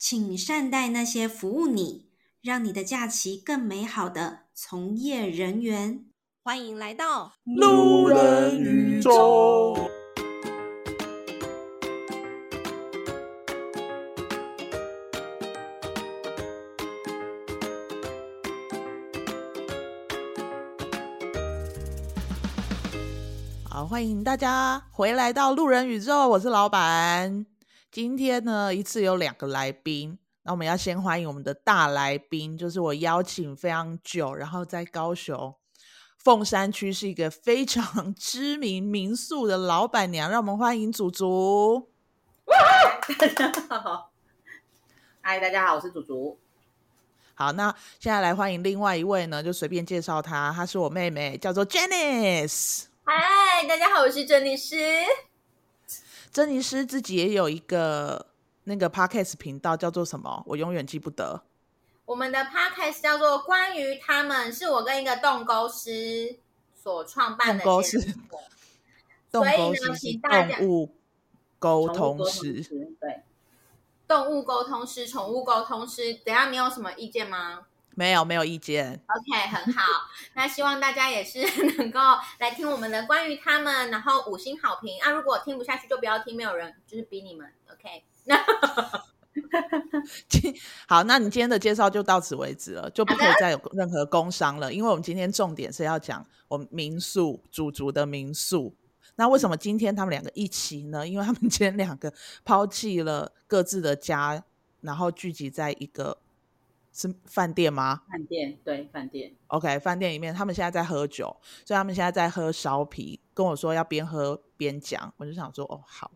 请善待那些服务你、让你的假期更美好的从业人员。欢迎来到路人宇宙。好欢迎大家回来到路人宇宙，我是老板。今天呢，一次有两个来宾，那我们要先欢迎我们的大来宾，就是我邀请非常久，然后在高雄凤山区是一个非常 知名民宿的老板娘，让我们欢迎祖祖。大家好，嗨，大家好，我是祖祖。好，那现在来欢迎另外一位呢，就随便介绍她，她是我妹妹，叫做 Janice。嗨，大家好，我是珍妮斯。珍妮斯自己也有一个那个 podcast 频道，叫做什么？我永远记不得。我们的 podcast 叫做《关于他们》，是我跟一个动沟师所创办的。动沟师，动沟师是动物沟通师，对，动物沟通师、宠物沟通师。等下，你有什么意见吗？没有，没有意见。OK，很好。那希望大家也是 能够来听我们的关于他们，然后五星好评啊！如果听不下去就不要听，没有人就是逼你们。OK，那好，那你今天的介绍就到此为止了，就不可以再有任何工伤了，因为我们今天重点是要讲我们民宿祖族的民宿。那为什么今天他们两个一起呢？因为他们今天两个抛弃了各自的家，然后聚集在一个。是饭店吗？饭店，对，饭店。OK，饭店里面，他们现在在喝酒，所以他们现在在喝烧啤，跟我说要边喝边讲。我就想说，哦，好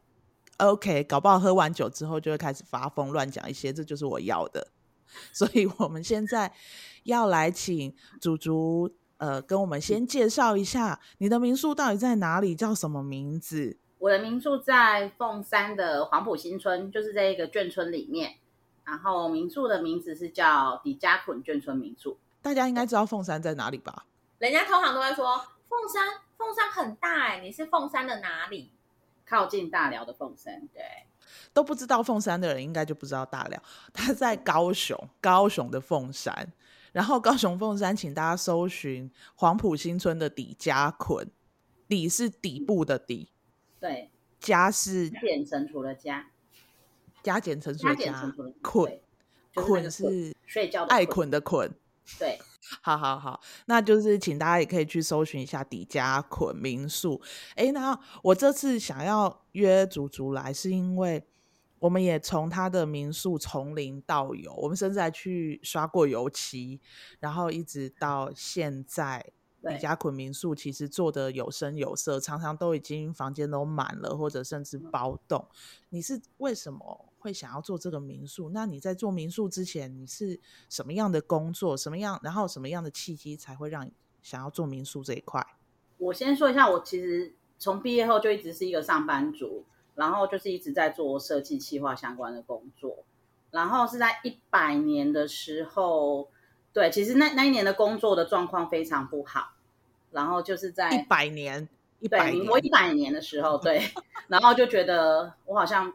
，OK，搞不好喝完酒之后就会开始发疯，乱讲一些，这就是我要的。所以我们现在要来请祖祖，呃，跟我们先介绍一下你的民宿到底在哪里，叫什么名字？我的民宿在凤山的黄埔新村，就是在一个眷村里面。然后民宿的名字是叫底加捆眷村民宿，大家应该知道凤山在哪里吧？人家通常都会说凤山，凤山很大哎，你是凤山的哪里？靠近大寮的凤山，对，都不知道凤山的人应该就不知道大寮，他在高雄，高雄的凤山，然后高雄凤山，请大家搜寻黄埔新村的底加捆，底是底部的底，对，加是简称除了加。加减乘除的加，捆捆是睡觉爱捆的捆，对，好好好，那就是请大家也可以去搜寻一下底加捆民宿。哎，那我这次想要约祖祖来，是因为我们也从他的民宿从零到有，我们甚至还去刷过油漆，然后一直到现在。底加捆民宿其实做的有声有色，常常都已经房间都满了，或者甚至包栋。你是为什么会想要做这个民宿？那你在做民宿之前，你是什么样的工作？什么样？然后什么样的契机才会让你想要做民宿这一块？我先说一下，我其实从毕业后就一直是一个上班族，然后就是一直在做设计企划相关的工作。然后是在一百年的时候。对，其实那那一年的工作的状况非常不好，然后就是在一百年，一百年，民国一百年的时候，对，然后就觉得我好像，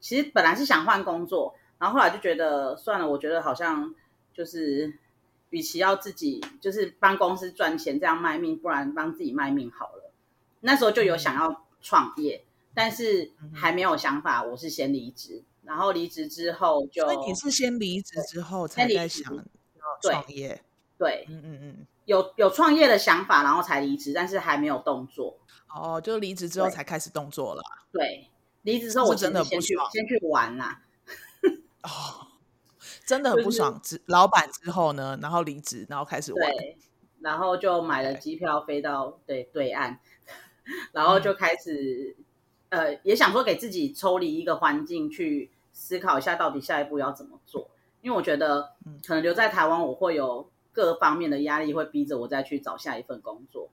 其实本来是想换工作，然后后来就觉得算了，我觉得好像就是，与其要自己就是帮公司赚钱这样卖命，不然帮自己卖命好了。那时候就有想要创业，嗯、但是还没有想法，我是先离职，然后离职之后就，所以你是先离职之后才在想。创业，对，嗯嗯嗯，有有创业的想法，然后才离职，但是还没有动作。哦，就离职之后才开始动作了。对，离职之后我真的不爽，先去玩啦。哦，真的很不爽。之老板之后呢，然后离职，然后开始玩，对，然后就买了机票飞到对对岸，然后就开始呃，也想说给自己抽离一个环境，去思考一下到底下一步要怎么做。因为我觉得，可能留在台湾，我会有各方面的压力，会逼着我再去找下一份工作，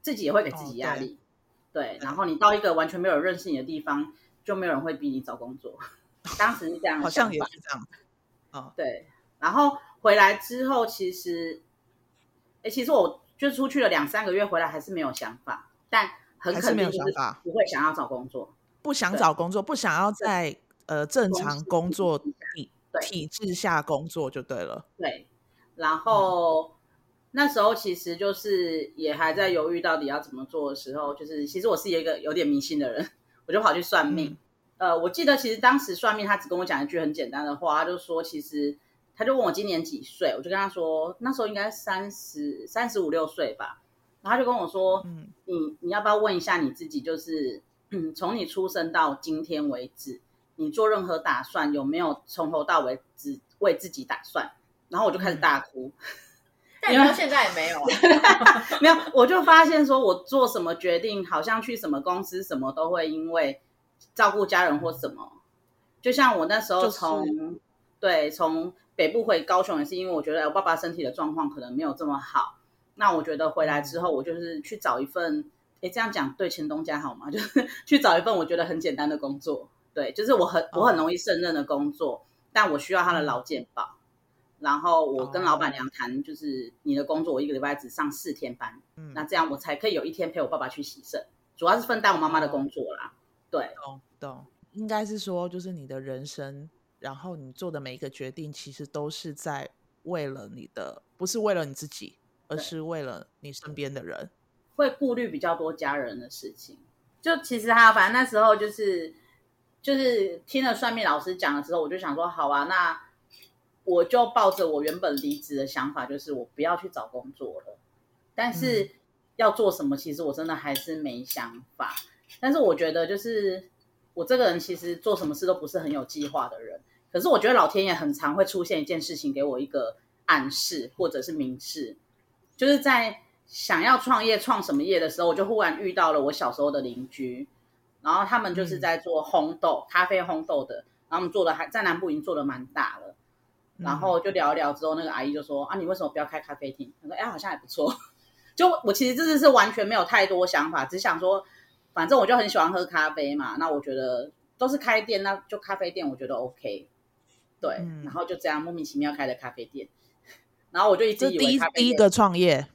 自己也会给自己压力。哦、对，然后你到一个完全没有人认识你的地方，就没有人会逼你找工作。当时是这样，好像也是这样。哦，对。然后回来之后，其实，哎，其实我就出去了两三个月，回来还是没有想法，但很肯定就是不会想要找工作，不想找工作，不想要在呃正常工作体制下工作就对了。对，然后、嗯、那时候其实就是也还在犹豫到底要怎么做的时候，就是其实我是一个有点迷信的人，我就跑去算命。嗯、呃，我记得其实当时算命，他只跟我讲一句很简单的话，他就说其实他就问我今年几岁，我就跟他说那时候应该三十三十五六岁吧。然后他就跟我说，嗯，你你要不要问一下你自己，就是嗯，从你出生到今天为止，你做任何打算有没有从头到尾只为自己打算？然后我就开始大哭，但你到现在也没有啊，没有，我就发现说我做什么决定，好像去什么公司什么都会因为照顾家人或什么，就像我那时候从、就是、对从北部回高雄也是因为我觉得我爸爸身体的状况可能没有这么好。那我觉得回来之后，我就是去找一份，哎，这样讲对前东家好吗？就是去找一份我觉得很简单的工作，对，就是我很我很容易胜任的工作，哦、但我需要他的劳健保。然后我跟老板娘谈，就是你的工作，我一个礼拜只上四天班，嗯，那这样我才可以有一天陪我爸爸去洗肾，主要是分担我妈妈的工作啦。对，懂懂，应该是说，就是你的人生，然后你做的每一个决定，其实都是在为了你的，不是为了你自己。而是为了你身边的人，会顾虑比较多家人的事情。就其实他，反正那时候就是就是听了算命老师讲了之后，我就想说，好啊，那我就抱着我原本离职的想法，就是我不要去找工作了。但是要做什么，其实我真的还是没想法。但是我觉得，就是我这个人其实做什么事都不是很有计划的人。可是我觉得老天爷很常会出现一件事情，给我一个暗示或者是明示。就是在想要创业创什么业的时候，我就忽然遇到了我小时候的邻居，然后他们就是在做烘豆、嗯、咖啡烘豆的，然后他们做的还在南部已经做的蛮大了，然后就聊一聊之后，那个阿姨就说：“啊，你为什么不要开咖啡厅？”他说：“哎，好像还不错。”就我其实这次是完全没有太多想法，只想说，反正我就很喜欢喝咖啡嘛，那我觉得都是开店，那就咖啡店，我觉得 OK。对，嗯、然后就这样莫名其妙开了咖啡店。然后我就一直以为他第一个创业，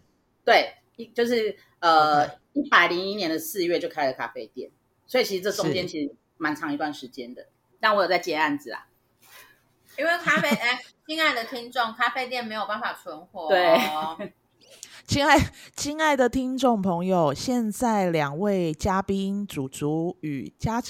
对，一就是呃一百零一年的四月就开了咖啡店，所以其实这中间其实蛮长一段时间的。但我有在接案子啊，因为咖啡哎，亲爱的听众，咖啡店没有办法存活。对，亲爱亲爱的听众朋友，现在两位嘉宾祖祖与嘉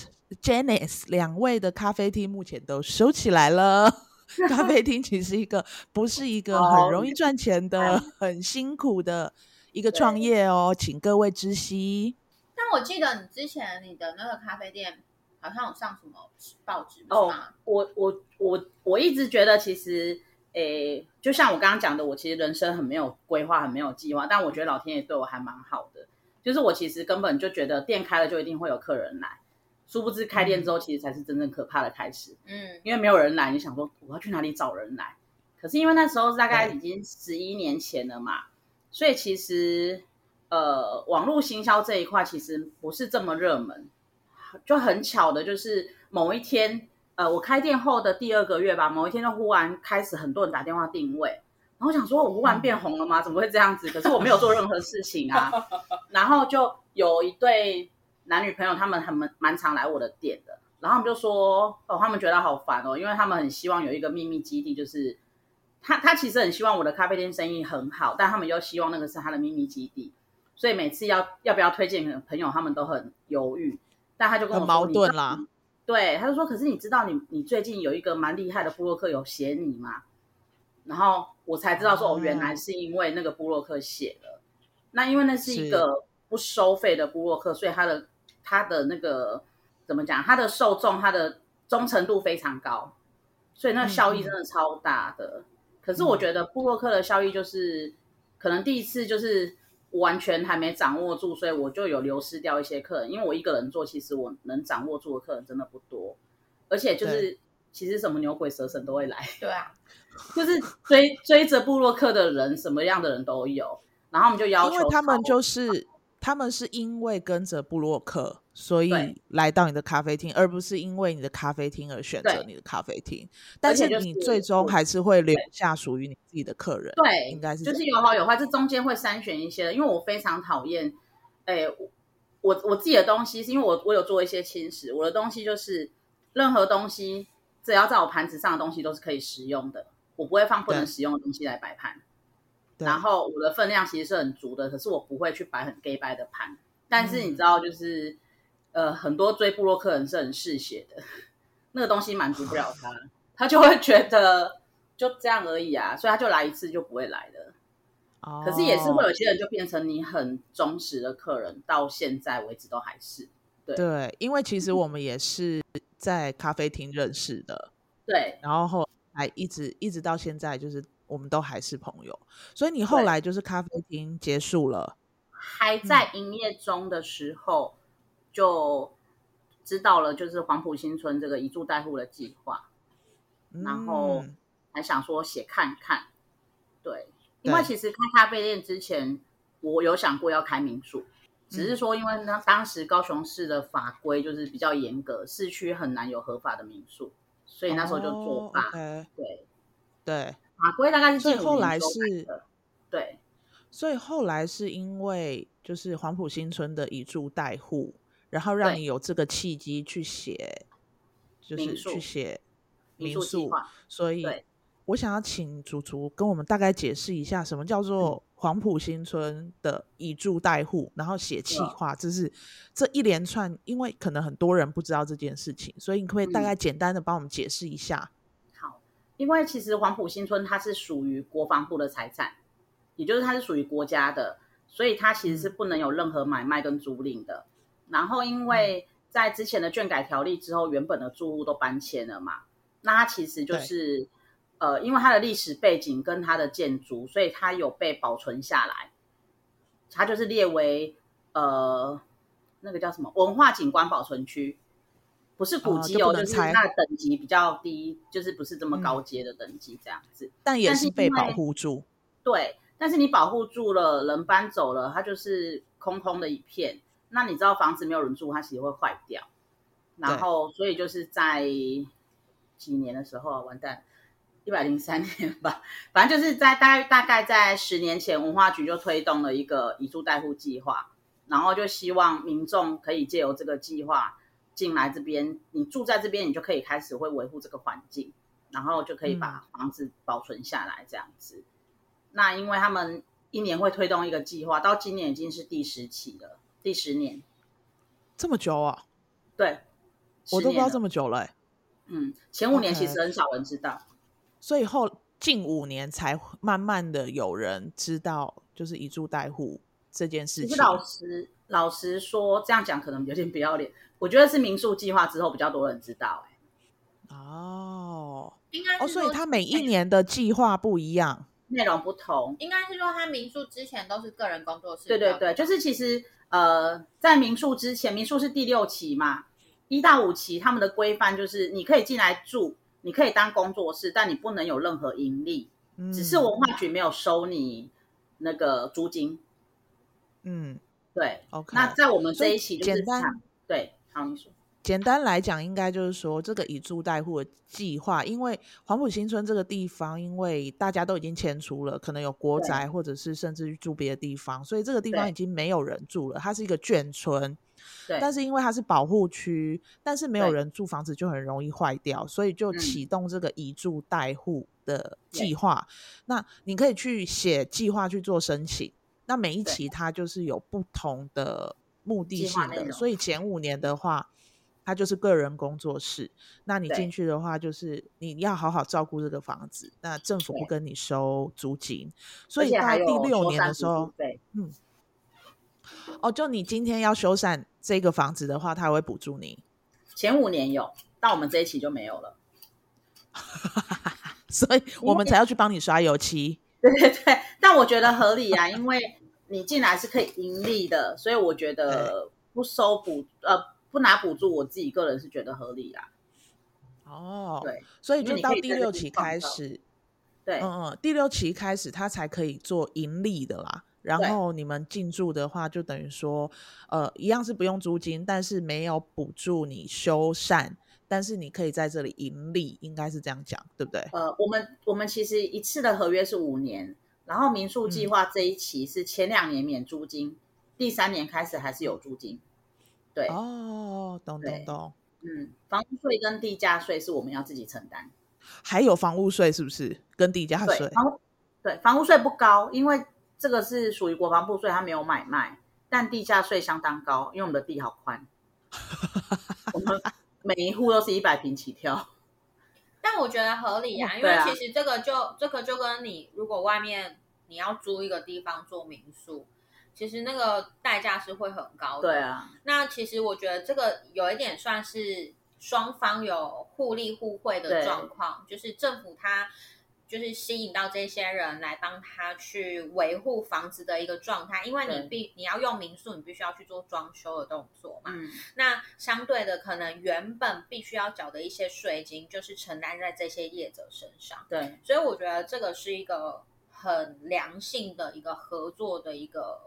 Janice 两位的咖啡厅目前都收起来了。咖啡厅其实一个不是一个很容易赚钱的、oh, 很辛苦的一个创业哦，请各位知悉。但我记得你之前你的那个咖啡店好像有上什么报纸哦？我我我我一直觉得其实诶，就像我刚刚讲的，我其实人生很没有规划，很没有计划。但我觉得老天爷对我还蛮好的，就是我其实根本就觉得店开了就一定会有客人来。殊不知开店之后，其实才是真正可怕的开始。嗯，因为没有人来，你想说我要去哪里找人来？可是因为那时候大概已经十一年前了嘛，所以其实呃，网络行销这一块其实不是这么热门。就很巧的就是某一天，呃，我开店后的第二个月吧，某一天就忽然开始很多人打电话定位，然后我想说我忽然变红了吗？怎么会这样子？可是我没有做任何事情啊。然后就有一对。男女朋友他们很蛮蛮常来我的店的，然后他们就说哦，他们觉得好烦哦，因为他们很希望有一个秘密基地，就是他他其实很希望我的咖啡店生意很好，但他们又希望那个是他的秘密基地，所以每次要要不要推荐朋友，他们都很犹豫。但他就跟我矛盾啦，对，他就说，可是你知道你你最近有一个蛮厉害的布洛克有写你吗？然后我才知道说哦，原来是因为那个布洛克写了，那因为那是一个不收费的布洛克，所以他的。他的那个怎么讲？他的受众，他的忠诚度非常高，所以那效益真的超大的。嗯、可是我觉得布洛克的效益就是，可能第一次就是完全还没掌握住，所以我就有流失掉一些客人。因为我一个人做，其实我能掌握住的客人真的不多，而且就是其实什么牛鬼蛇神都会来。对啊，就是追追着部落客的人，什么样的人都有。然后我们就要求，因为他们就是。他们是因为跟着部落客，所以来到你的咖啡厅，而不是因为你的咖啡厅而选择你的咖啡厅。但是你最终还是会留下属于你自己的客人。对，应该是就是有好有坏，这中间会筛选一些的。因为我非常讨厌，哎，我我自己的东西是因为我我有做一些轻食，我的东西就是任何东西只要在我盘子上的东西都是可以食用的，我不会放不能食用的东西来摆盘。然后我的分量其实是很足的，可是我不会去摆很 gay 掰的盘。但是你知道，就是、嗯、呃，很多追部落客人是很嗜血的，那个东西满足不了他，他就会觉得就这样而已啊，所以他就来一次就不会来了。哦、可是也是会有些人就变成你很忠实的客人，到现在为止都还是。对，对，因为其实我们也是在咖啡厅认识的，对，然后后来一直一直到现在，就是我们都还是朋友。所以你后来就是咖啡厅结束了，还在营业中的时候，就知道了就是黄埔新村这个以住代户的计划，嗯、然后还想说写看看，对，因为其实开咖啡店之前，我有想过要开民宿。只是说，因为当当时高雄市的法规就是比较严格，市区很难有合法的民宿，所以那时候就作罢。Oh, okay. 对对，法规大概是近后来是，对，所以后来是因为就是黄埔新村的以住代护，然后让你有这个契机去写，就是去写民宿，所以我想要请竹竹跟我们大概解释一下什么叫做。黄埔新村的以住代护，然后写企划，这是这一连串，因为可能很多人不知道这件事情，所以你可，可以大概简单的帮我们解释一下。嗯。好，因为其实黄埔新村它是属于国防部的财产，也就是它是属于国家的，所以它其实是不能有任何买卖跟租赁的。然后因为在之前的卷改条例之后，原本的住户都搬迁了嘛，那它其实就是。呃，因为它的历史背景跟它的建筑，所以它有被保存下来。它就是列为呃，那个叫什么文化景观保存区，不是古迹哦，哦就，就是那等级比较低，就是不是这么高阶的等级这样子。嗯、但也是被保护住。对，但是你保护住了，人搬走了，它就是空空的一片。那你知道房子没有人住，它其实会坏掉。然后，所以就是在几年的时候啊，完蛋。一百零三年吧，反正就是在大概大概在十年前，文化局就推动了一个以住代护计划，然后就希望民众可以借由这个计划进来这边，你住在这边，你就可以开始会维护这个环境，然后就可以把房子保存下来这样子。嗯、那因为他们一年会推动一个计划，到今年已经是第十期了，第十年，这么久啊？对，我都不知道这么久了、欸。嗯，前五年其实很少人知道。Okay. 所以后近五年才慢慢的有人知道，就是以住代护这件事情。其实老实老实说，这样讲可能有点不要脸。我觉得是民宿计划之后比较多人知道、欸。哦，应该哦，所以他每一年的计划不一样，内容不同。应该是说他民宿之前都是个人工作室。对对对，就是其实呃，在民宿之前，民宿是第六期嘛，一到五期他们的规范就是你可以进来住。你可以当工作室，但你不能有任何盈利，嗯、只是文化局没有收你那个租金。嗯，对。OK，那在我们这一期就是简单，对，好，你说。简单来讲，应该就是说这个以租代护的计划，因为黄埔新村这个地方，因为大家都已经迁出了，可能有国宅，或者是甚至于住别的地方，所以这个地方已经没有人住了，它是一个眷村。对，但是因为它是保护区，但是没有人住，房子就很容易坏掉，所以就启动这个以住代护的计划。那你可以去写计划去做申请。那每一期它就是有不同的目的性的，所以前五年的话，它就是个人工作室。那你进去的话，就是你要好好照顾这个房子。那政府不跟你收租金，所以到第六年的时候，嗯。哦，就你今天要修缮这个房子的话，他还会补助你。前五年有，到我们这一期就没有了，所以我们才要去帮你刷油漆。对对对，但我觉得合理啊，因为你进来是可以盈利的，所以我觉得不收补呃不拿补助，我自己个人是觉得合理啦。哦，对，所以就到第六期开始，对，嗯嗯，第六期开始他才可以做盈利的啦。然后你们进驻的话，就等于说，呃，一样是不用租金，但是没有补助你修缮，但是你可以在这里盈利，应该是这样讲，对不对？呃，我们我们其实一次的合约是五年，然后民宿计划这一期是前两年免租金，嗯、第三年开始还是有租金。对，哦，懂懂懂。嗯，房屋税跟地价税是我们要自己承担，还有房屋税是不是？跟地价税？对，房屋对房屋税不高，因为这个是属于国防部税，它没有买卖，但地价税相当高，因为我们的地好宽，我们每一户都是一百平起跳。但我觉得合理啊，因为其实这个就、啊、这个就跟你如果外面你要租一个地方做民宿，其实那个代价是会很高的。对啊，那其实我觉得这个有一点算是双方有互利互惠的状况，就是政府它。就是吸引到这些人来帮他去维护房子的一个状态，因为你必你要用民宿，你必须要去做装修的动作嘛。嗯，那相对的，可能原本必须要缴的一些税金，就是承担在这些业者身上。对，所以我觉得这个是一个很良性的一个合作的一个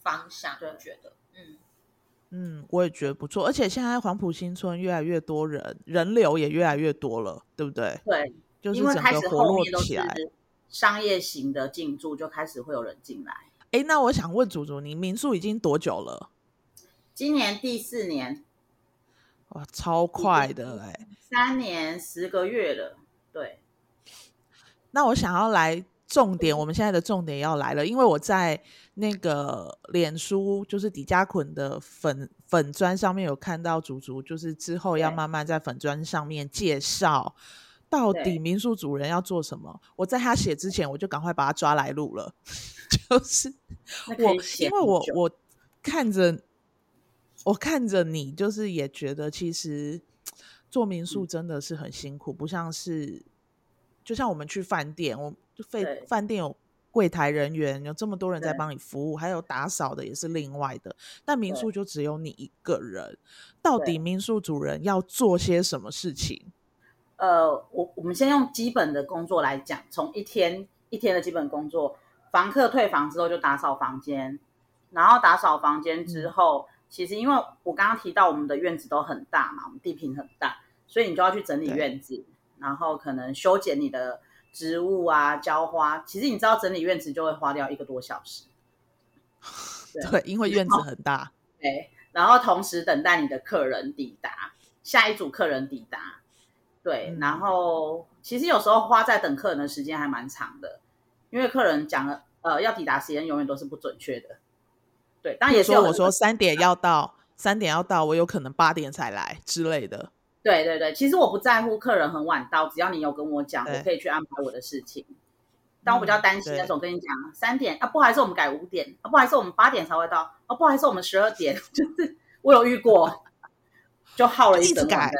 方向。我觉得，嗯嗯，我也觉得不错。而且现在黄埔新村越来越多人，人流也越来越多了，对不对？对。就是开始活络起来商业型的进驻，就开始会有人进来。哎，那我想问祖祖，你民宿已经多久了？今年第四年，哇，超快的哎！三年十个月了，对。那我想要来重点，我们现在的重点要来了，因为我在那个脸书，就是底加捆的粉粉砖上面有看到祖祖，就是之后要慢慢在粉砖上面介绍。到底民宿主人要做什么？我在他写之前，我就赶快把他抓来录了。就是我，因为我我看着我看着你，就是也觉得其实做民宿真的是很辛苦，嗯、不像是就像我们去饭店，我就费饭店有柜台人员，有这么多人在帮你服务，还有打扫的也是另外的。但民宿就只有你一个人，到底民宿主人要做些什么事情？呃，我我们先用基本的工作来讲，从一天一天的基本工作，房客退房之后就打扫房间，然后打扫房间之后，嗯、其实因为我刚刚提到我们的院子都很大嘛，我们地坪很大，所以你就要去整理院子，然后可能修剪你的植物啊，浇花。其实你知道整理院子就会花掉一个多小时，对，对，因为院子很大。对，然后同时等待你的客人抵达，下一组客人抵达。对，然后其实有时候花在等客人的时间还蛮长的，因为客人讲了，呃，要抵达时间永远都是不准确的。对，当然也说我说三点要到，三点要到，我有可能八点才来之类的。对对对，其实我不在乎客人很晚到，只要你有跟我讲，我可以去安排我的事情。但我比较担心那种跟你讲三点啊，不好意思，我们改五点啊，不好意思，我们八点才会到啊，不好意思，我们十二点，就是我有遇过，就耗了一整晚。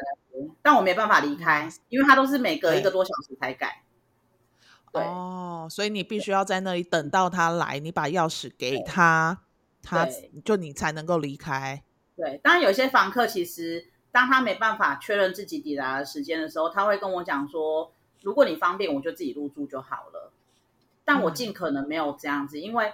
但我没办法离开，因为他都是每隔一个多小时才改。对哦，所以你必须要在那里等到他来，你把钥匙给他，他就你才能够离开。对，当然有些房客其实当他没办法确认自己抵达的时间的时候，他会跟我讲说：“如果你方便，我就自己入住就好了。”但我尽可能没有这样子，嗯、因为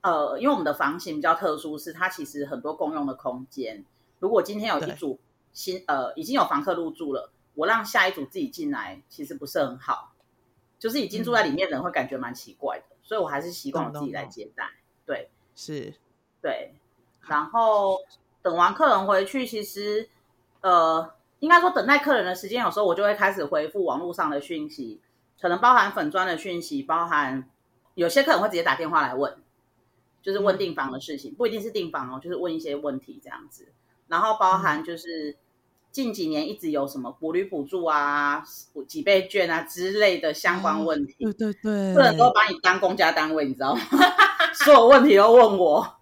呃，因为我们的房型比较特殊，是它其实很多共用的空间。如果今天有一组。新呃，已经有房客入住了，我让下一组自己进来，其实不是很好，就是已经住在里面的人会感觉蛮奇怪的，嗯、所以我还是习惯我自己来接待。对，是，对。然后等完客人回去，其实呃，应该说等待客人的时间，有时候我就会开始回复网络上的讯息，可能包含粉砖的讯息，包含有些客人会直接打电话来问，就是问订房的事情，嗯、不一定是订房哦，就是问一些问题这样子。然后包含就是近几年一直有什么补旅补助啊、几倍券啊之类的相关问题，对对对，客人都把你当公家单位，你知道吗？所有问题都问我。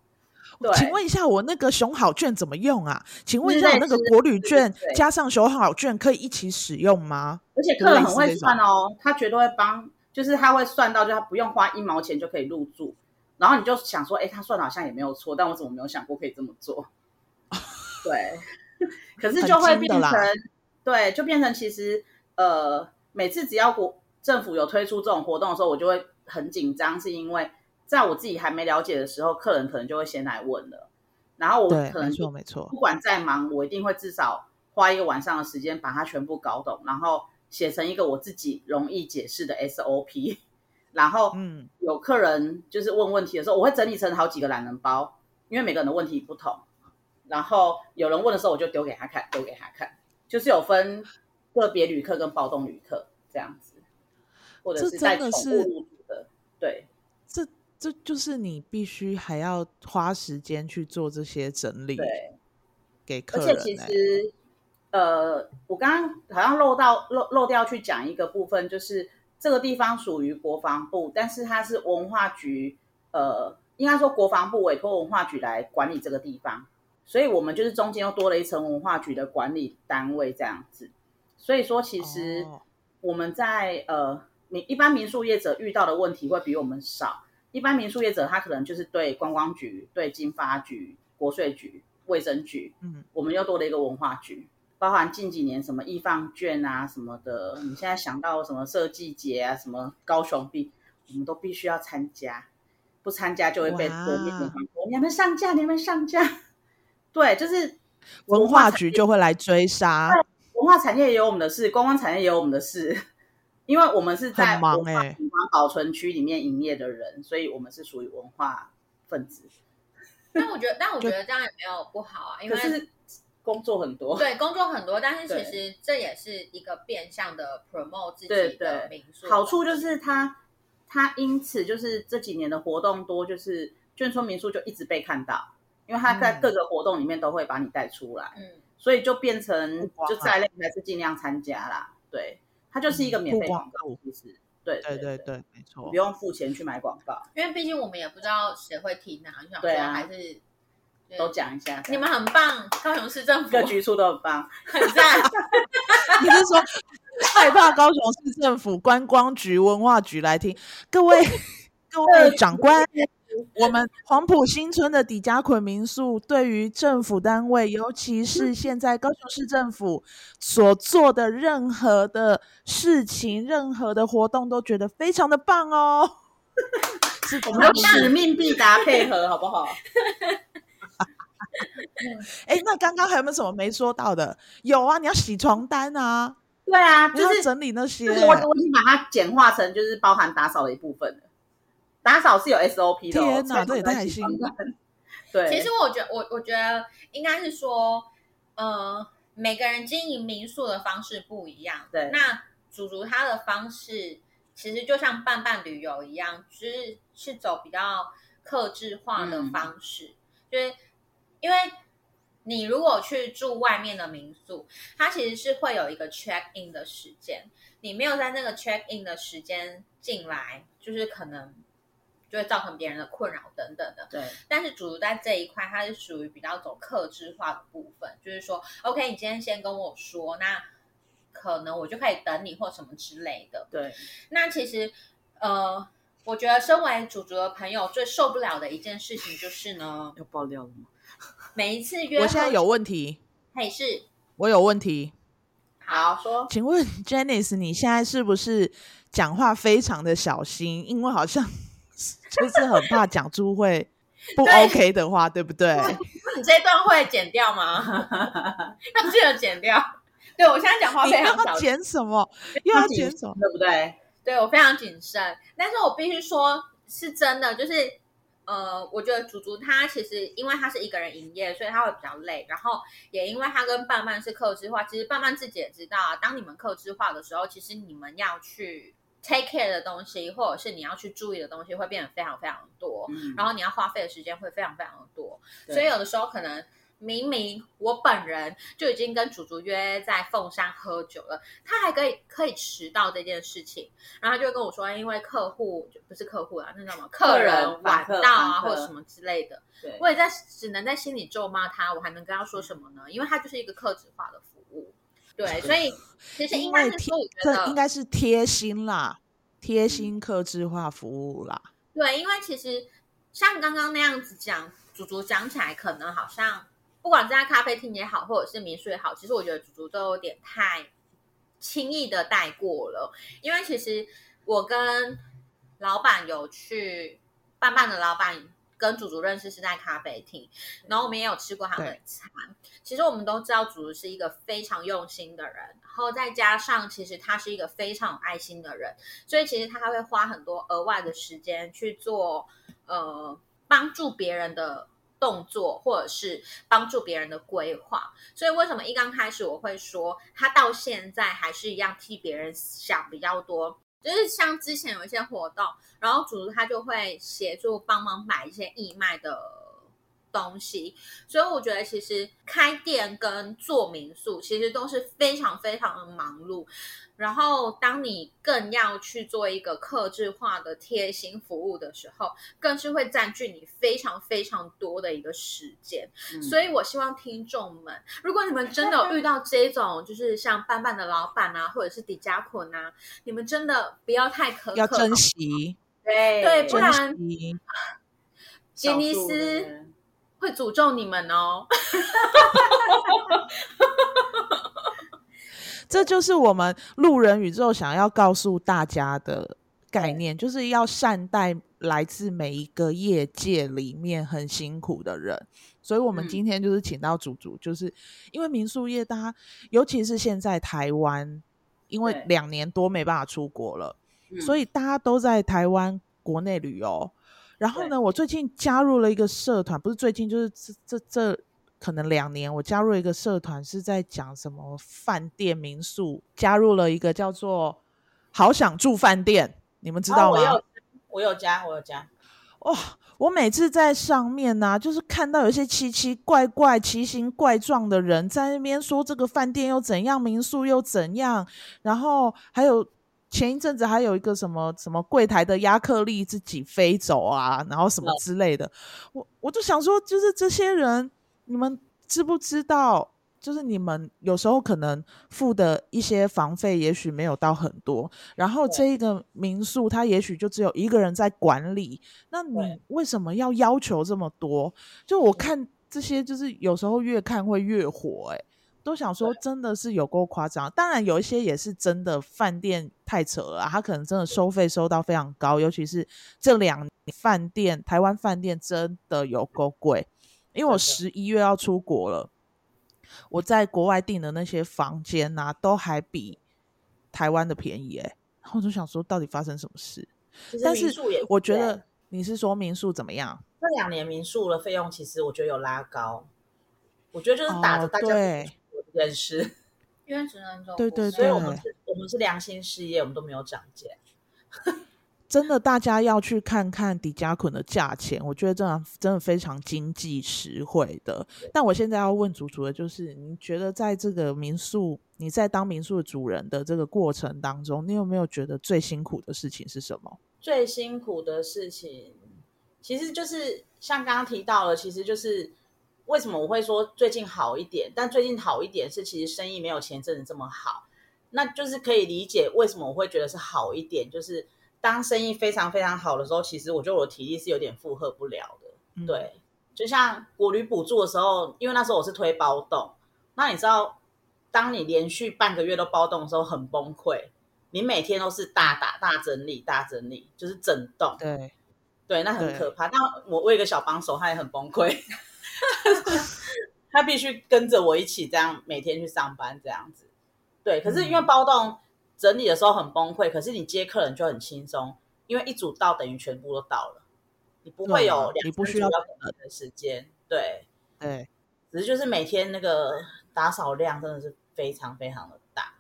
对，请问一下，我那个熊好券怎么用啊？请问一下，我那个国旅券加上熊好券可以一起使用吗？而且客人很会算哦，他绝对会帮，就是他会算到，就他不用花一毛钱就可以入住。然后你就想说，哎，他算的好像也没有错，但我怎么没有想过可以这么做？对，可是就会变成，对，就变成其实，呃，每次只要国政府有推出这种活动的时候，我就会很紧张，是因为在我自己还没了解的时候，客人可能就会先来问了，然后我可能错没错，不管再忙，我一定会至少花一个晚上的时间把它全部搞懂，然后写成一个我自己容易解释的 SOP，然后嗯，有客人就是问问题的时候，我会整理成好几个懒人包，因为每个人的问题不同。然后有人问的时候，我就丢给他看，丢给他看，就是有分个别旅客跟暴动旅客这样子，或者是在宠物入住的，对，这这就是你必须还要花时间去做这些整理，对，给客人。而且其实，呃，我刚刚好像漏到漏漏掉去讲一个部分，就是这个地方属于国防部，但是它是文化局，呃。应该说，国防部委托文化局来管理这个地方，所以我们就是中间又多了一层文化局的管理单位这样子。所以说，其实我们在呃，民一般民宿业者遇到的问题会比我们少。一般民宿业者他可能就是对观光局、对经发局、国税局、卫生局，嗯，我们又多了一个文化局，包含近几年什么艺 FUN 券啊什么的，你现在想到什么设计节啊，什么高雄币，我们都必须要参加。不参加就会被国民党说你们上架，你们上架。对，就是文化局就会来追杀。文化产业也有我们的事，观光产业也有我们的事，因为我们是在文化景观保存区里面营业的人，所以我们是属于文化分子。但我觉得，但我觉得这样也没有不好啊，因为是工作很多，对，工作很多，但是其实这也是一个变相的 promote 自己的民宿。好处就是它。他因此就是这几年的活动多，就是眷村民宿就一直被看到，因为他在各个活动里面都会把你带出来，嗯，所以就变成就再累还是尽量参加啦。对，它就是一个免费广告，其实，对对对对，没错，不用付钱去买广告，因为毕竟我们也不知道谁会听啊，想说还是都讲一下。你们很棒，高雄市政府各局处都很棒，很赞。你是说？害怕高雄市政府观光局、文化局来听，各位 各位长官，我们黄埔新村的底加捆民宿对于政府单位，尤其是现在高雄市政府所做的任何的事情、任何的活动，都觉得非常的棒哦。是我们要使命必达，配合好不好？哎、欸，那刚刚还有没有什么没说到的？有啊，你要洗床单啊。对啊，就是整理那些。就是我我已经把它简化成就是包含打扫的一部分了。打扫是有 SOP 的。天哪，这也太辛苦。对，其实我觉得我我觉得应该是说，呃，每个人经营民宿的方式不一样。对，那主厨他的方式其实就像伴伴旅游一样，就是是走比较克制化的方式，嗯、就是因为。你如果去住外面的民宿，它其实是会有一个 check in 的时间，你没有在那个 check in 的时间进来，就是可能就会造成别人的困扰等等的。对。但是主厨在这一块，它是属于比较走克制化的部分，就是说，OK，你今天先跟我说，那可能我就可以等你或什么之类的。对。那其实，呃，我觉得身为主厨的朋友最受不了的一件事情就是呢，要爆料了吗？每一次约，我现在有问题。嘿，是，我有问题。好说，请问 Janice，你现在是不是讲话非常的小心？因为好像就是很怕讲出会 不 OK 的话，对，对不对？你这段会剪掉吗？要记得剪掉。对，我现在讲话非常小剪什么？又要剪什么？对不对？对，我非常谨慎，但是我必须说，是真的，就是。呃，我觉得竹竹他其实因为他是一个人营业，所以他会比较累。然后也因为他跟伴伴是客制化，其实伴伴自己也知道啊，当你们客制化的时候，其实你们要去 take care 的东西，或者是你要去注意的东西，会变得非常非常多。嗯，然后你要花费的时间会非常非常的多，所以有的时候可能。明明我本人就已经跟主厨约在凤山喝酒了，他还可以可以迟到这件事情，然后他就跟我说，因为客户就不是客户啊，那叫什么？客人晚到啊，或者什么之类的。对，我也在只能在心里咒骂他，我还能跟他说什么呢？因为他就是一个客制化的服务。对，所以其实应该是说，我觉得应该是贴心啦，贴心客制化服务啦。对，因为其实像刚刚那样子讲，祖祖讲起来可能好像。不管在咖啡厅也好，或者是民宿也好，其实我觉得祖祖都有点太轻易的带过了。因为其实我跟老板有去，伴伴的老板跟主厨认识是在咖啡厅，然后我们也有吃过他们的餐。其实我们都知道主厨是一个非常用心的人，然后再加上其实他是一个非常有爱心的人，所以其实他还会花很多额外的时间去做呃帮助别人的。动作，或者是帮助别人的规划。所以为什么一刚开始我会说他到现在还是一样替别人想比较多，就是像之前有一些活动，然后主厨他就会协助帮忙买一些义卖的。东西，所以我觉得其实开店跟做民宿其实都是非常非常的忙碌。然后，当你更要去做一个客制化的贴心服务的时候，更是会占据你非常非常多的一个时间。嗯、所以我希望听众们，如果你们真的有遇到这种，就是像半半的老板啊，或者是迪加坤啊，你们真的不要太苛刻，要珍惜，对对，不然杰尼斯。会诅咒你们哦！这就是我们路人宇宙想要告诉大家的概念，就是要善待来自每一个业界里面很辛苦的人。所以，我们今天就是请到祖祖，就是因为民宿业，大家尤其是现在台湾，因为两年多没办法出国了，所以大家都在台湾国内旅游。然后呢，我最近加入了一个社团，不是最近，就是这这这可能两年，我加入了一个社团，是在讲什么饭店民宿，加入了一个叫做“好想住饭店”，你们知道吗？哦、我有，我有加，我有加。哇、哦，我每次在上面呢、啊，就是看到有一些奇奇怪怪、奇形怪状的人在那边说这个饭店又怎样，民宿又怎样，然后还有。前一阵子还有一个什么什么柜台的亚克力自己飞走啊，然后什么之类的，嗯、我我就想说，就是这些人，你们知不知道？就是你们有时候可能付的一些房费，也许没有到很多，然后这一个民宿，它也许就只有一个人在管理，那你为什么要要求这么多？就我看这些，就是有时候越看会越火、欸，哎。都想说，真的是有够夸张。当然，有一些也是真的饭店太扯了啊，他可能真的收费收到非常高。尤其是这两年饭店，台湾饭店真的有够贵。因为我十一月要出国了，我在国外订的那些房间啊，都还比台湾的便宜欸。然后我就想说，到底发生什么事？但是我觉得你是说民宿怎么样？这两年民宿的费用其实我觉得有拉高，我觉得就是打着大家。认识，因为只能走，对对对，所以我们是，我们是良心事业，我们都没有涨价。真的，大家要去看看迪加捆的价钱，我觉得真的真的非常经济实惠的。但我现在要问主厨的就是，你觉得在这个民宿，你在当民宿的主人的这个过程当中，你有没有觉得最辛苦的事情是什么？最辛苦的事情，其实就是像刚刚提到了，其实就是。为什么我会说最近好一点？但最近好一点是其实生意没有前阵子这么好，那就是可以理解为什么我会觉得是好一点。就是当生意非常非常好的时候，其实我觉得我的体力是有点负荷不了的。嗯、对，就像国旅补助的时候，因为那时候我是推包栋，那你知道，当你连续半个月都包栋的时候很崩溃，你每天都是大打大整理大整理，就是整栋。对，对，那很可怕。那我我有一个小帮手，他也很崩溃。他必须跟着我一起这样每天去上班，这样子。对，可是因为包栋整理的时候很崩溃，可是你接客人就很轻松，因为一组到等于全部都到了，你不会有两不需要等的时间。对对，只是就是每天那个打扫量真的是非常非常的大。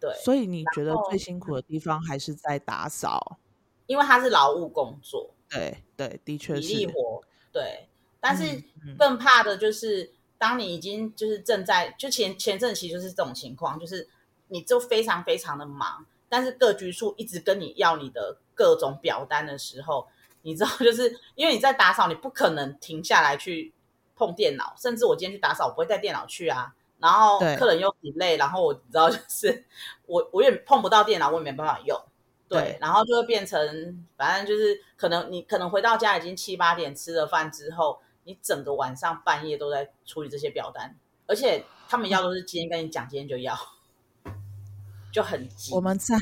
对，所以你觉得最辛苦的地方还是在打扫，因为它是劳务工作。对对，的确是体力活。对。但是更怕的就是，当你已经就是正在就前前阵期就是这种情况，就是你就非常非常的忙，但是各局处一直跟你要你的各种表单的时候，你知道，就是因为你在打扫，你不可能停下来去碰电脑，甚至我今天去打扫，我不会带电脑去啊。然后客人又很累，然后我知道 就是我我也碰不到电脑，我也没办法用。对，对，然后就会变成反正就是可能你可能回到家已经七八点吃了饭之后。你整个晚上半夜都在处理这些表单，而且他们要都是今天跟你讲，今天就要，就很急。我们在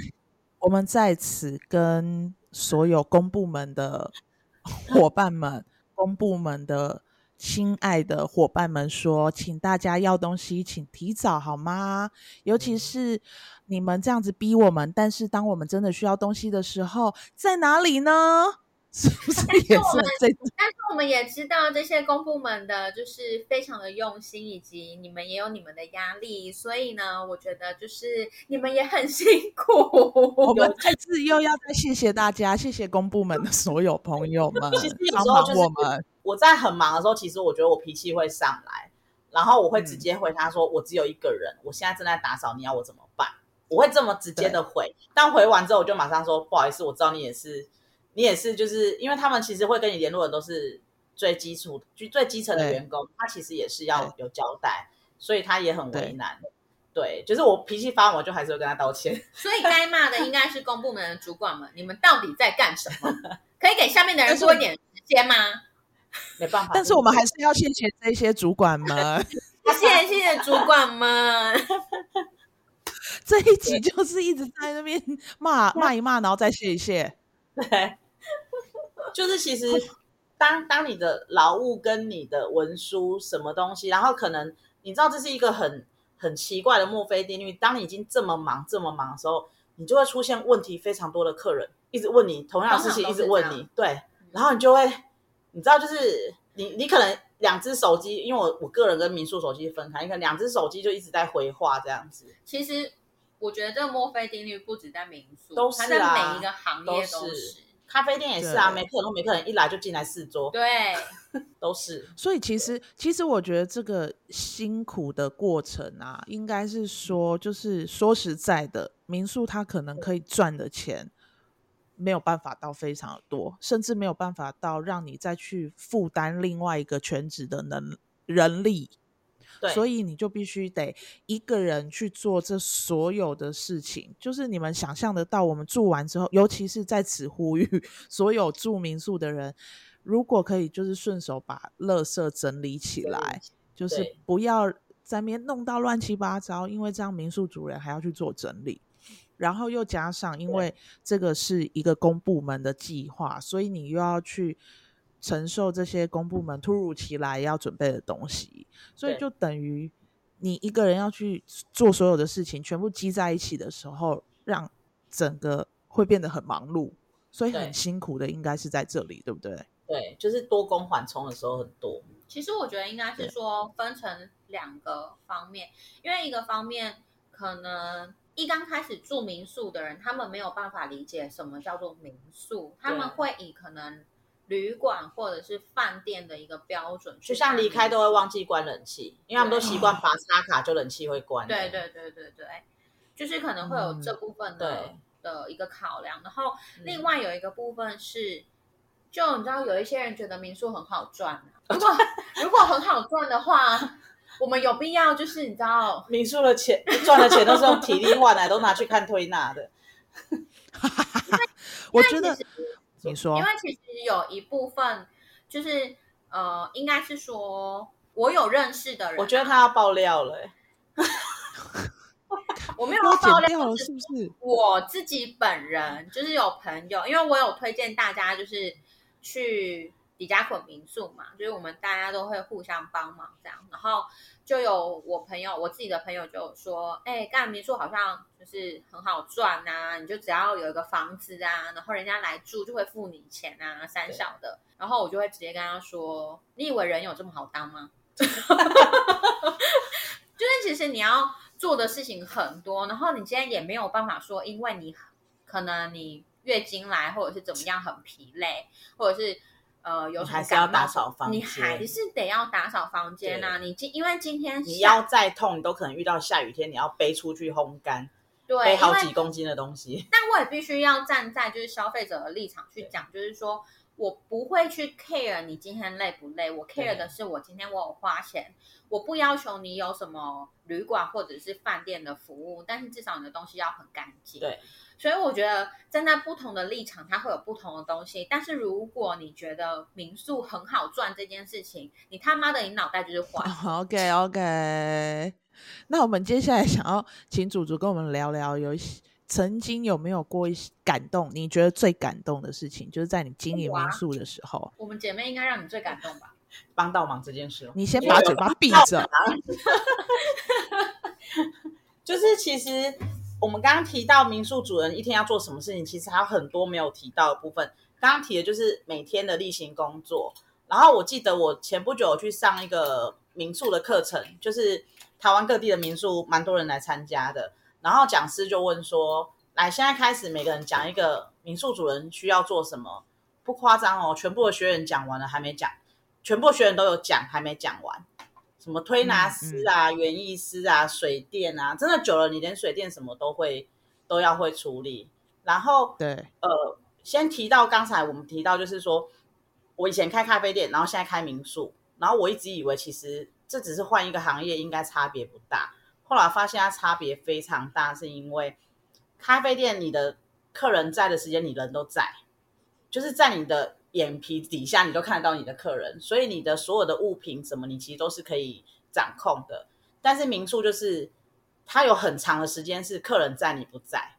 我们在此跟所有公部门的 伙伴们、公部门的亲爱的伙伴们说，请大家要东西，请提早好吗？尤其是你们这样子逼我们，但是当我们真的需要东西的时候，在哪里呢？是不是也是这？但是我们也知道这些公部门的就是非常的用心，以及你们也有你们的压力，所以呢，我觉得就是你们也很辛苦。我们这次又要再谢谢大家，谢谢公部门的所有朋友们，其实有时候就是我们我在很忙的时候，其实我觉得我脾气会上来，然后我会直接回他说：“嗯、我只有一个人，我现在正在打扫，你要我怎么办？”我会这么直接的回，但回完之后我就马上说：“不好意思，我知道你也是。”你也是，就是因为他们其实会跟你联络的都是最基础、就最基层的员工，他其实也是要有交代，所以他也很为难。对，就是我脾气发完，我就还是会跟他道歉。所以该骂的应该是公部门的主管们，你们到底在干什么？可以给下面的人多一点时间吗？没办法，但是我们还是要谢谢这些主管们，谢谢主管们。这一集就是一直在那边骂骂一骂，然后再谢一谢。对。就是其实当，当当你的劳务跟你的文书什么东西，然后可能你知道这是一个很很奇怪的墨菲定律。当你已经这么忙这么忙的时候，你就会出现问题非常多的客人一直问你同样的事情，一直问你，对，然后你就会你知道，就是你你可能两只手机，因为我我个人跟民宿手机分开，你可能两只手机就一直在回话这样子。其实我觉得这个墨菲定律不止在民宿，都是啊，它在每一个行业都是。咖啡店也是啊，没客人都没客人，一来就进来四桌，对，都是。所以其实，其实我觉得这个辛苦的过程啊，应该是说，就是说实在的，民宿它可能可以赚的钱，没有办法到非常的多，甚至没有办法到让你再去负担另外一个全职的能人力。所以你就必须得一个人去做这所有的事情，就是你们想象得到，我们住完之后，尤其是在此呼吁 所有住民宿的人，如果可以，就是顺手把垃圾整理起来，就是不要在面弄到乱七八糟，因为这样民宿主人还要去做整理，然后又加上因为这个是一个公部门的计划，所以你又要去。承受这些公部门突如其来要准备的东西，所以就等于你一个人要去做所有的事情，全部积在一起的时候，让整个会变得很忙碌，所以很辛苦的应该是在这里，对不对？对，就是多工缓冲的时候很多。其实我觉得应该是说分成两个方面，因为一个方面可能一刚开始住民宿的人，他们没有办法理解什么叫做民宿，他们会以可能。旅馆或者是饭店的一个标准，就像离开都会忘记关冷气，因为他们都习惯拔插卡就冷气会关。对对对对对，就是可能会有这部分的、嗯、的一个考量。然后另外有一个部分是，就你知道有一些人觉得民宿很好赚、啊，如果如果很好赚的话，我们有必要就是你知道民宿的钱赚的钱都是用体力换来，都拿去看推拿的。我觉得。你说，因为其实有一部分就是呃，应该是说我有认识的人，我觉得他要爆料了，我没有要爆料了，是不是？我自己本人就是有朋友，因为我有推荐大家就是去迪迦昆民宿嘛，就是我们大家都会互相帮忙这样，然后。就有我朋友，我自己的朋友就说：“哎，干民宿好像就是很好赚呐、啊，你就只要有一个房子啊，然后人家来住就会付你钱啊，三小的。”然后我就会直接跟他说：“你以为人有这么好当吗？” 就是其实你要做的事情很多，然后你今天也没有办法说，因为你可能你月经来或者是怎么样很疲累，或者是。呃，有还是要打扫房间，你还是得要打扫房间呐、啊。你今因为今天你要再痛，你都可能遇到下雨天，你要背出去烘干，对，背好几公斤的东西。但我也必须要站在就是消费者的立场去讲，就是说我不会去 care 你今天累不累，我 care 的是我今天我有花钱，我不要求你有什么旅馆或者是饭店的服务，但是至少你的东西要很干净。对。所以我觉得站在不同的立场，它会有不同的东西。但是如果你觉得民宿很好赚这件事情，你他妈的你脑袋就是坏。OK OK，那我们接下来想要请主厨跟我们聊聊，有一些曾经有没有过一些感动？你觉得最感动的事情，就是在你经营民宿的时候。我们姐妹应该让你最感动吧？帮倒忙这件事，你先把嘴巴闭着。就是其实。我们刚刚提到民宿主人一天要做什么事情，其实还有很多没有提到的部分。刚刚提的就是每天的例行工作。然后我记得我前不久去上一个民宿的课程，就是台湾各地的民宿，蛮多人来参加的。然后讲师就问说：“来，现在开始，每个人讲一个民宿主人需要做什么？不夸张哦，全部的学员讲完了还没讲，全部学员都有讲还没讲完。什么推拿师啊、园艺师啊、水电啊，真的久了，你连水电什么都会都要会处理。然后，对，呃，先提到刚才我们提到，就是说。”我以前开咖啡店，然后现在开民宿，然后我一直以为其实这只是换一个行业，应该差别不大。后来发现它差别非常大，是因为咖啡店你的客人在的时间，你人都在，就是在你的眼皮底下，你都看得到你的客人，所以你的所有的物品什么，你其实都是可以掌控的。但是民宿就是它有很长的时间是客人在，你不在，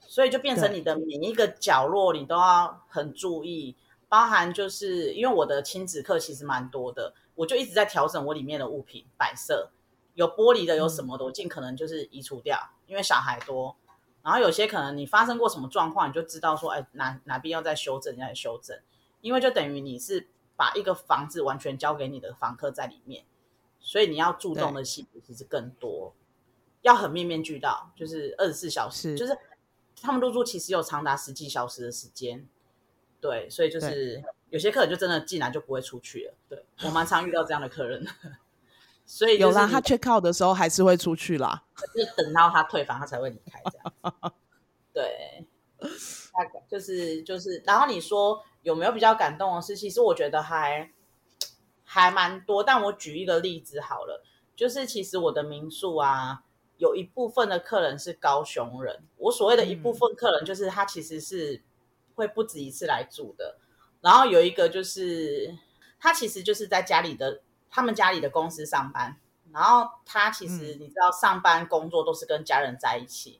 所以就变成你的每一个角落你都要很注意。包含就是因为我的亲子课其实蛮多的，我就一直在调整我里面的物品摆设，有玻璃的，有什么的，我尽可能就是移除掉，因为小孩多。然后有些可能你发生过什么状况，你就知道说，哎，哪哪边要再修正，再修正。因为就等于你是把一个房子完全交给你的房客在里面，所以你要注重的细节其实更多，要很面面俱到，就是二十四小时，就是他们入住其实有长达十几小时的时间。对，所以就是有些客人就真的进来就不会出去了。对，我蛮常遇到这样的客人，所以有啦，他 check out 的时候还是会出去啦，就是等到他退房他才会离开这样。对，大概就是就是，然后你说有没有比较感动的事？其实我觉得还还蛮多，但我举一个例子好了，就是其实我的民宿啊，有一部分的客人是高雄人。我所谓的一部分客人，就是他其实是。会不止一次来住的，然后有一个就是他其实就是在家里的他们家里的公司上班，然后他其实你知道上班工作都是跟家人在一起，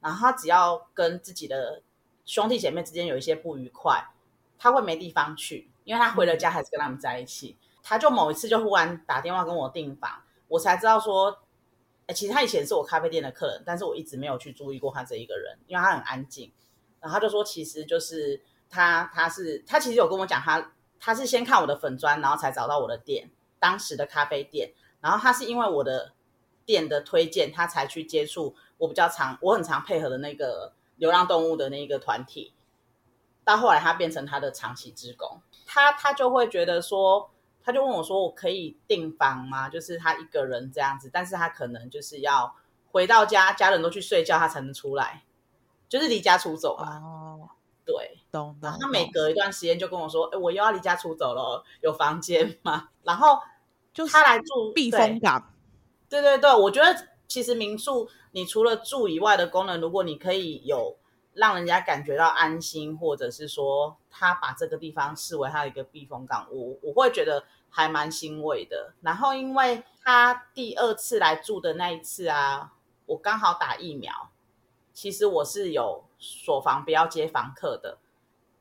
然后他只要跟自己的兄弟姐妹之间有一些不愉快，他会没地方去，因为他回了家还是跟他们在一起，他就某一次就忽然打电话跟我订房，我才知道说，哎，其实他以前是我咖啡店的客人，但是我一直没有去注意过他这一个人，因为他很安静。然后他就说，其实就是他，他是他其实有跟我讲，他他是先看我的粉砖，然后才找到我的店，当时的咖啡店。然后他是因为我的店的推荐，他才去接触我比较常，我很常配合的那个流浪动物的那个团体。到后来他变成他的长期职工，他他就会觉得说，他就问我说，我可以订房吗？就是他一个人这样子，但是他可能就是要回到家，家人都去睡觉，他才能出来。就是离家出走啊！哦，对，懂。然后他每隔一段时间就跟我说：“哎，我又要离家出走了，有房间吗？”然后就他来住避风港。对对对，我觉得其实民宿你除了住以外的功能，如果你可以有让人家感觉到安心，或者是说他把这个地方视为他的一个避风港，我我会觉得还蛮欣慰的。然后因为他第二次来住的那一次啊，我刚好打疫苗。其实我是有锁房不要接房客的，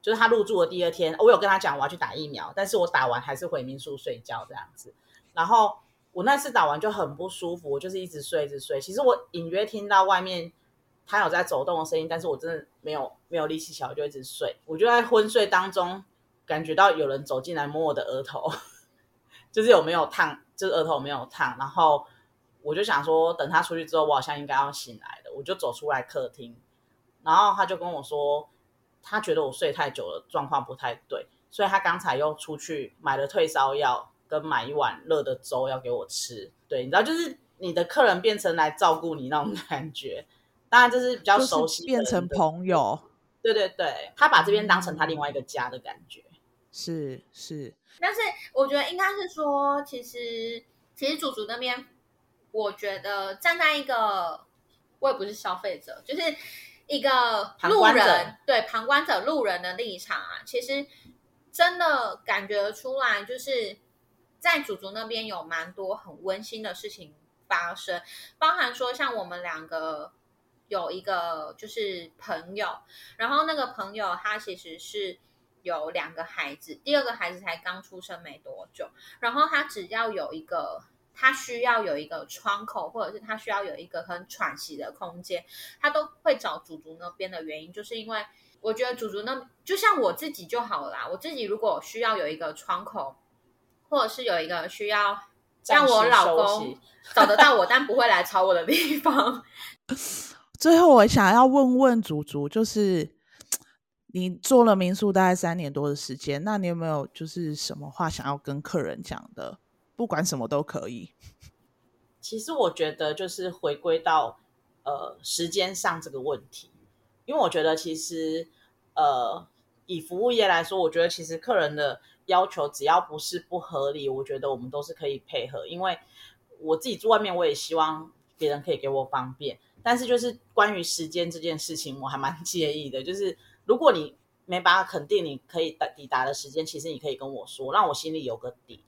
就是他入住的第二天，我有跟他讲我要去打疫苗，但是我打完还是回民宿睡觉这样子。然后我那次打完就很不舒服，我就是一直睡一直睡。其实我隐约听到外面他有在走动的声音，但是我真的没有没有力气起来，就一直睡。我就在昏睡当中感觉到有人走进来摸我的额头，就是有没有烫，就是额头没有烫，然后。我就想说，等他出去之后，我好像应该要醒来了。我就走出来客厅，然后他就跟我说，他觉得我睡太久了，状况不太对，所以他刚才又出去买了退烧药，跟买一碗热的粥要给我吃。对，你知道，就是你的客人变成来照顾你那种感觉。当然，这是比较熟悉，变成朋友。对对对，他把这边当成他另外一个家的感觉。是是，但是我觉得应该是说，其实其实主厨那边。我觉得站在一个，我也不是消费者，就是一个路人，对旁观者、路人的立场啊，其实真的感觉出来，就是在主厨那边有蛮多很温馨的事情发生，包含说像我们两个有一个就是朋友，然后那个朋友他其实是有两个孩子，第二个孩子才刚出生没多久，然后他只要有一个。他需要有一个窗口，或者是他需要有一个很喘息的空间，他都会找主族那边的原因，就是因为我觉得主族那就像我自己就好了啦。我自己如果需要有一个窗口，或者是有一个需要让我老公 找得到我，但不会来吵我的地方。最后，我想要问问祖祖，就是你做了民宿大概三年多的时间，那你有没有就是什么话想要跟客人讲的？不管什么都可以。其实我觉得就是回归到呃时间上这个问题，因为我觉得其实呃以服务业来说，我觉得其实客人的要求只要不是不合理，我觉得我们都是可以配合。因为我自己住外面，我也希望别人可以给我方便。但是就是关于时间这件事情，我还蛮介意的。就是如果你没办法肯定你可以抵达的时间，其实你可以跟我说，让我心里有个底。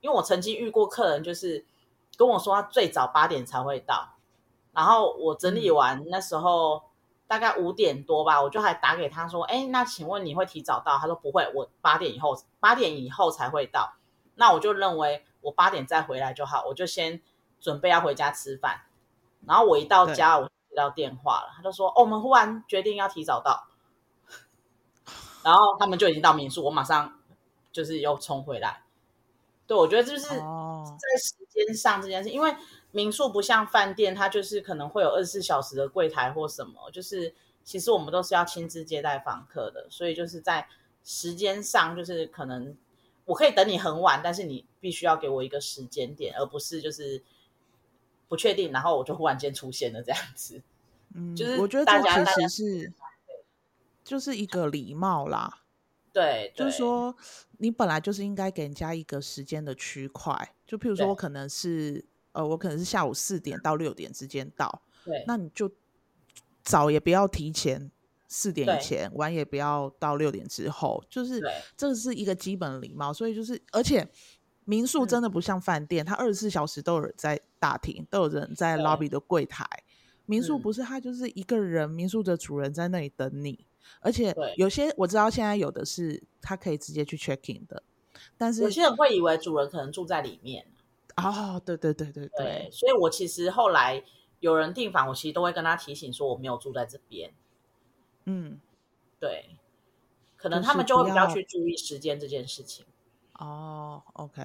因为我曾经遇过客人，就是跟我说他最早八点才会到，然后我整理完、嗯、那时候大概五点多吧，我就还打给他说：“哎，那请问你会提早到？”他说：“不会，我八点以后八点以后才会到。”那我就认为我八点再回来就好，我就先准备要回家吃饭。然后我一到家，我接到电话了，他就说：“哦，我们忽然决定要提早到。”然后他们就已经到民宿，我马上就是又冲回来。对，我觉得就是在时间上这件事，oh. 因为民宿不像饭店，它就是可能会有二十四小时的柜台或什么，就是其实我们都是要亲自接待访客的，所以就是在时间上，就是可能我可以等你很晚，但是你必须要给我一个时间点，而不是就是不确定，然后我就忽然间出现了这样子。嗯，就是我觉得这其实是就是一个礼貌啦。对，就是说，你本来就是应该给人家一个时间的区块，就譬如说我可能是，呃，我可能是下午四点到六点之间到，对，那你就早也不要提前四点以前，晚也不要到六点之后，就是这是一个基本礼貌。所以就是，而且民宿真的不像饭店，嗯、它二十四小时都有人在大厅，都有人在 lobby 的柜台。民宿不是，它就是一个人，民宿的主人在那里等你。而且有些我知道，现在有的是他可以直接去 check in 的，但是有些人会以为主人可能住在里面。哦，对对对对对，对，所以我其实后来有人订房，我其实都会跟他提醒说我没有住在这边。嗯，对，可能他们就会比较去注意时间这件事情。哦，OK，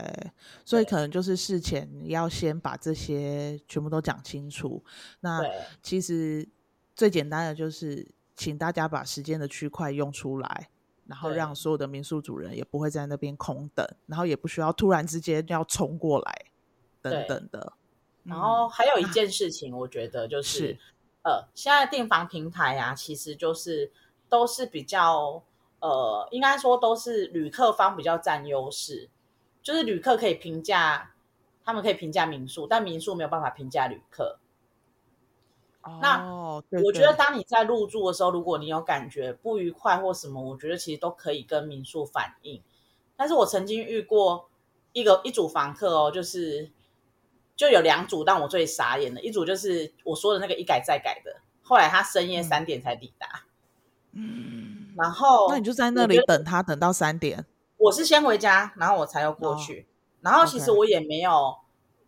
所以可能就是事前你要先把这些全部都讲清楚。那其实最简单的就是。请大家把时间的区块用出来，然后让所有的民宿主人也不会在那边空等，然后也不需要突然之间要冲过来等等的。然后还有一件事情，我觉得就是，是呃，现在订房平台啊，其实就是都是比较呃，应该说都是旅客方比较占优势，就是旅客可以评价，他们可以评价民宿，但民宿没有办法评价旅客。那我觉得，当你在入住的时候，如果你有感觉不愉快或什么，我觉得其实都可以跟民宿反映。但是我曾经遇过一个一组房客哦，就是就有两组，让我最傻眼的一组就是我说的那个一改再改的，后来他深夜三点才抵达。嗯，然后那你就在那里等他，等到三点。我是先回家，然后我才要过去。然后其实我也没有。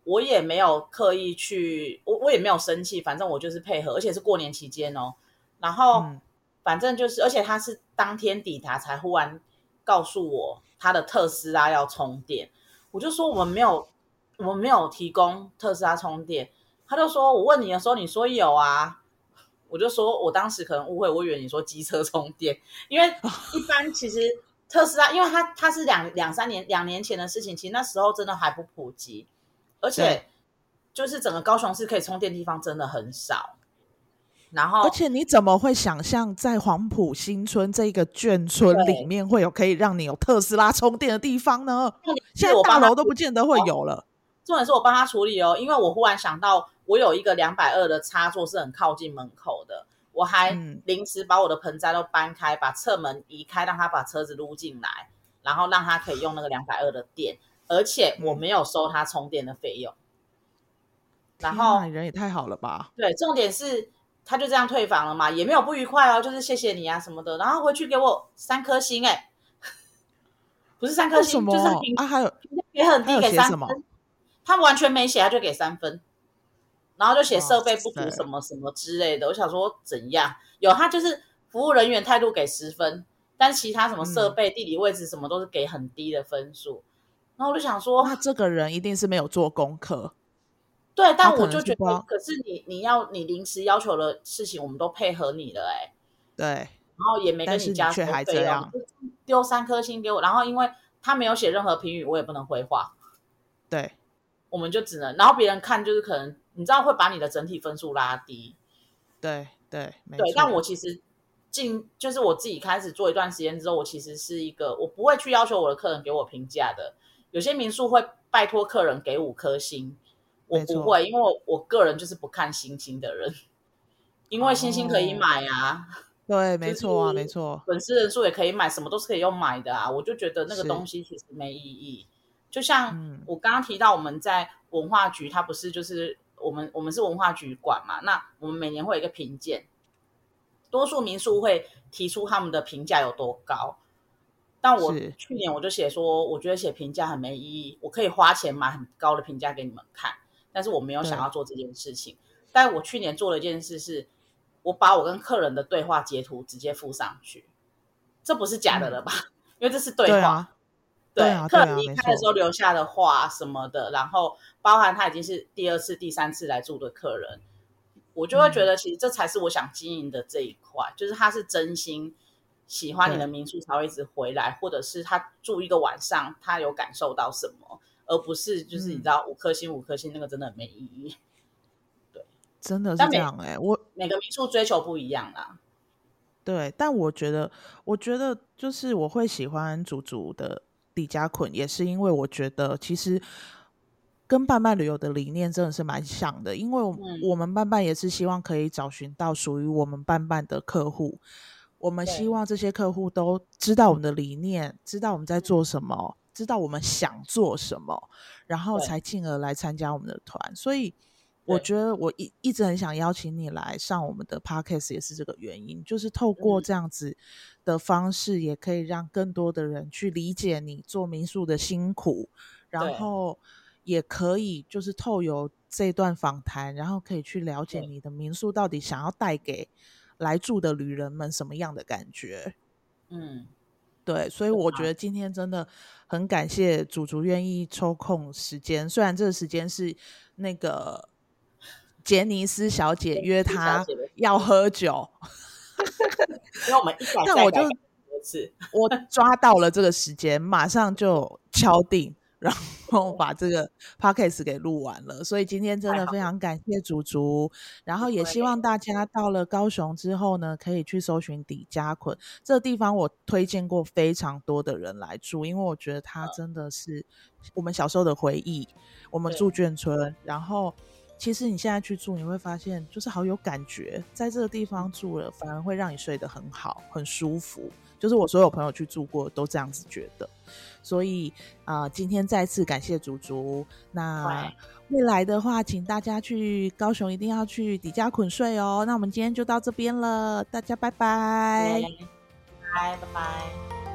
我也没有刻意去，我我也没有生气，反正我就是配合，而且是过年期间哦。然后反正就是，而且他是当天抵达才忽然告诉我他的特斯拉要充电，我就说我们没有，我们没有提供特斯拉充电。他就说我问你的时候，你说有啊，我就说我当时可能误会，我以为你说机车充电，因为一般其实特斯拉，因为它它是两两三年两年前的事情，其实那时候真的还不普及。而且，就是整个高雄市可以充电地方真的很少。然后，而且你怎么会想象在黄埔新村这个眷村里面会有可以让你有特斯拉充电的地方呢？现在大楼都不见得会有了。重点是我帮他处理哦，因为我忽然想到，我有一个两百二的插座是很靠近门口的，我还临时把我的盆栽都搬开，把侧门移开，让他把车子撸进来，然后让他可以用那个两百二的电。而且我没有收他充电的费用，然后人也太好了吧？对，重点是他就这样退房了嘛，也没有不愉快哦，就是谢谢你啊什么的，然后回去给我三颗星哎、欸，不是三颗星，就是评啊还有也很低给三颗，他完全没写，他就给三分，然后就写设备不足什么什么之类的。我想说怎样？有他就是服务人员态度给十分，但其他什么设备、嗯、地理位置什么都是给很低的分数。然后我就想说，那这个人一定是没有做功课。对，但我就觉得，可是你你要你临时要求的事情，我们都配合你了、欸，哎，对，然后也没跟你加收费用，丢三颗星给我，然后因为他没有写任何评语，我也不能回话。对。我们就只能，然后别人看就是可能，你知道会把你的整体分数拉低。对对对，但我其实进就是我自己开始做一段时间之后，我其实是一个我不会去要求我的客人给我评价的。有些民宿会拜托客人给五颗星，我不会，因为我我个人就是不看星星的人，因为星星可以买啊。哦、对，没错啊，没错，粉丝人数也可以买，什么都是可以用买的啊。我就觉得那个东西其实没意义。就像我刚刚提到，我们在文化局，它不是就是我们我们是文化局管嘛？那我们每年会有一个评鉴，多数民宿会提出他们的评价有多高。但我去年我就写说，我觉得写评价很没意义，我可以花钱买很高的评价给你们看，但是我没有想要做这件事情。但我去年做了一件事是，我把我跟客人的对话截图直接附上去，这不是假的了吧？嗯、因为这是对话。对，对啊，客人离开的时候留下的话什么的，然后包含他已经是第二次、第三次来住的客人，我就会觉得其实这才是我想经营的这一块，嗯、就是他是真心喜欢你的民宿才会一直回来，或者是他住一个晚上他有感受到什么，而不是就是你知道五颗星五颗星那个真的很没意义。对，真的是这样哎、欸，我每个民宿追求不一样啦。对，但我觉得，我觉得就是我会喜欢竹竹的。李家捆也是因为我觉得其实跟伴伴旅游的理念真的是蛮像的，因为我们伴伴也是希望可以找寻到属于我们伴伴的客户，我们希望这些客户都知道我们的理念，知道我们在做什么，知道我们想做什么，然后才进而来参加我们的团，所以。我觉得我一一直很想邀请你来上我们的 podcast，也是这个原因，就是透过这样子的方式，也可以让更多的人去理解你做民宿的辛苦，然后也可以就是透由这段访谈，然后可以去了解你的民宿到底想要带给来住的旅人们什么样的感觉。嗯，对，所以我觉得今天真的很感谢竹竹愿意抽空时间，虽然这个时间是那个。杰尼斯小姐约他要喝酒，因为我们一改，那我就 我抓到了这个时间，马上就敲定，然后把这个 podcast 给录完了。所以今天真的非常感谢竹竹，然后也希望大家到了高雄之后呢，可以去搜寻底加捆这个地方。我推荐过非常多的人来住，因为我觉得它真的是我们小时候的回忆。我们住眷村，然后。其实你现在去住，你会发现就是好有感觉，在这个地方住了，反而会让你睡得很好，很舒服。就是我所有朋友去住过都这样子觉得。所以啊、呃，今天再次感谢竹竹。那未来的话，请大家去高雄一定要去底加捆睡哦。那我们今天就到这边了，大家拜拜，拜拜拜拜。